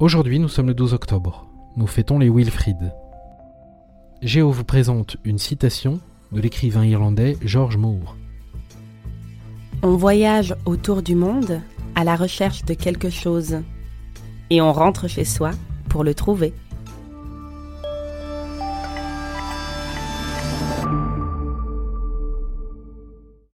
Aujourd'hui, nous sommes le 12 octobre. Nous fêtons les Wilfrid. Géo vous présente une citation de l'écrivain irlandais George Moore. On voyage autour du monde à la recherche de quelque chose. Et on rentre chez soi pour le trouver.